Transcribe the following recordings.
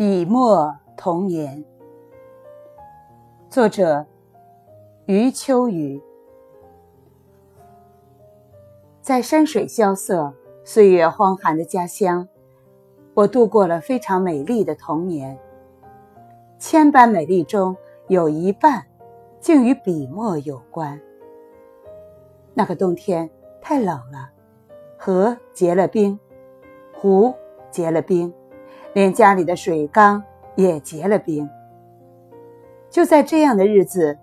笔墨童年，作者余秋雨。在山水萧瑟、岁月荒寒的家乡，我度过了非常美丽的童年。千般美丽中有一半，竟与笔墨有关。那个冬天太冷了，河结了冰，湖结了冰。连家里的水缸也结了冰。就在这样的日子，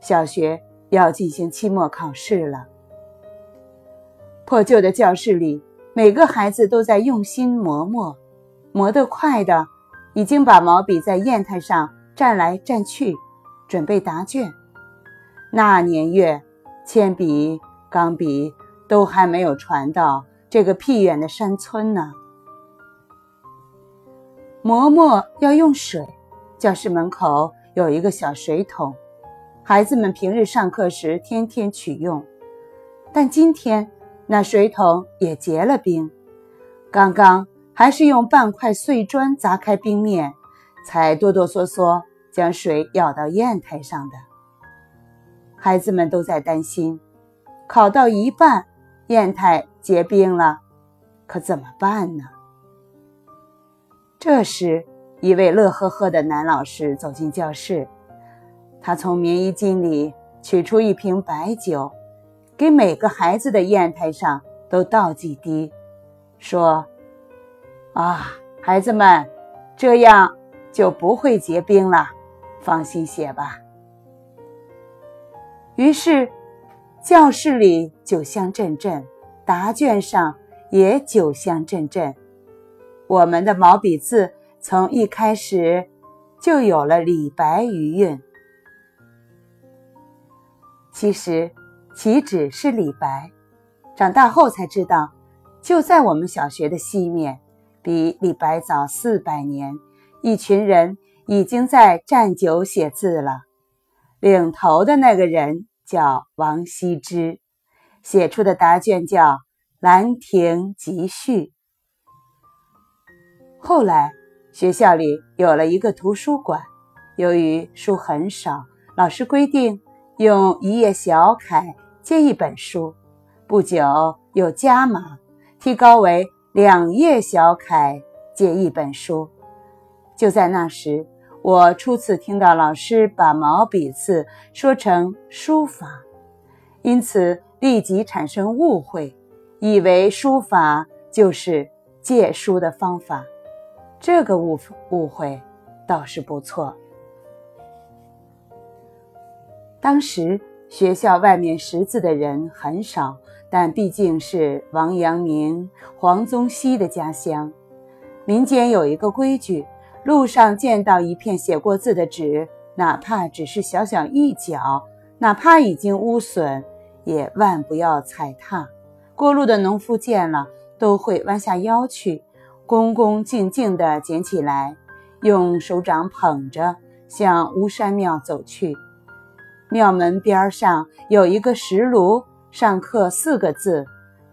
小学要进行期末考试了。破旧的教室里，每个孩子都在用心磨墨，磨得快的已经把毛笔在砚台上蘸来蘸去，准备答卷。那年月，铅笔、钢笔都还没有传到这个僻远的山村呢。馍馍要用水，教室门口有一个小水桶，孩子们平日上课时天天取用。但今天那水桶也结了冰，刚刚还是用半块碎砖砸开冰面，才哆哆嗦嗦将水舀到砚台上的。孩子们都在担心，考到一半，砚台结冰了，可怎么办呢？这时，一位乐呵呵的男老师走进教室，他从棉衣襟里取出一瓶白酒，给每个孩子的砚台上都倒几滴，说：“啊，孩子们，这样就不会结冰了，放心写吧。”于是，教室里酒香阵阵，答卷上也酒香阵阵。我们的毛笔字从一开始就有了李白余韵。其实，岂止是李白？长大后才知道，就在我们小学的西面，比李白早四百年，一群人已经在蘸酒写字了。领头的那个人叫王羲之，写出的答卷叫《兰亭集序》。后来，学校里有了一个图书馆。由于书很少，老师规定用一页小楷借一本书。不久又加码，提高为两页小楷借一本书。就在那时，我初次听到老师把毛笔字说成书法，因此立即产生误会，以为书法就是借书的方法。这个误误会倒是不错。当时学校外面识字的人很少，但毕竟是王阳明、黄宗羲的家乡，民间有一个规矩：路上见到一片写过字的纸，哪怕只是小小一角，哪怕已经污损，也万不要踩踏。过路的农夫见了，都会弯下腰去。恭恭敬敬地捡起来，用手掌捧着，向巫山庙走去。庙门边上有一个石炉，上刻四个字：“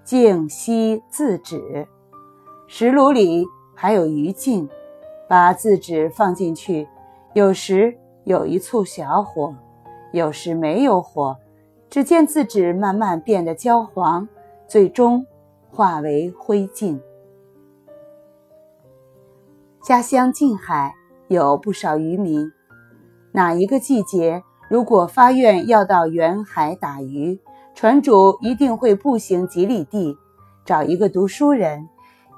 静息字纸。”石炉里还有余烬，把字纸放进去，有时有一簇小火，有时没有火，只见字纸慢慢变得焦黄，最终化为灰烬。家乡近海有不少渔民，哪一个季节如果发愿要到远海打鱼，船主一定会步行几里地，找一个读书人，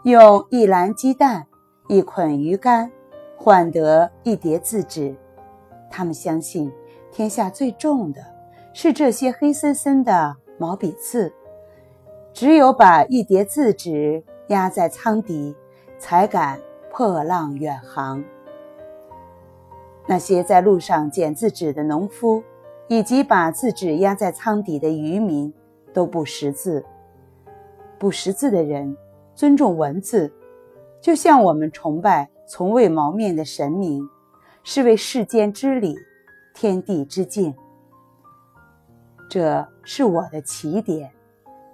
用一篮鸡蛋、一捆鱼竿换得一叠字纸。他们相信，天下最重的是这些黑森森的毛笔字，只有把一叠字纸压在舱底，才敢。破浪远航。那些在路上捡字纸的农夫，以及把字纸压在舱底的渔民，都不识字。不识字的人尊重文字，就像我们崇拜从未谋面的神明，是为世间之理、天地之境。这是我的起点，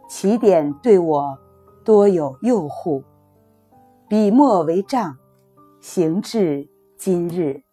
起点对我多有诱惑。笔墨为杖，行至今日。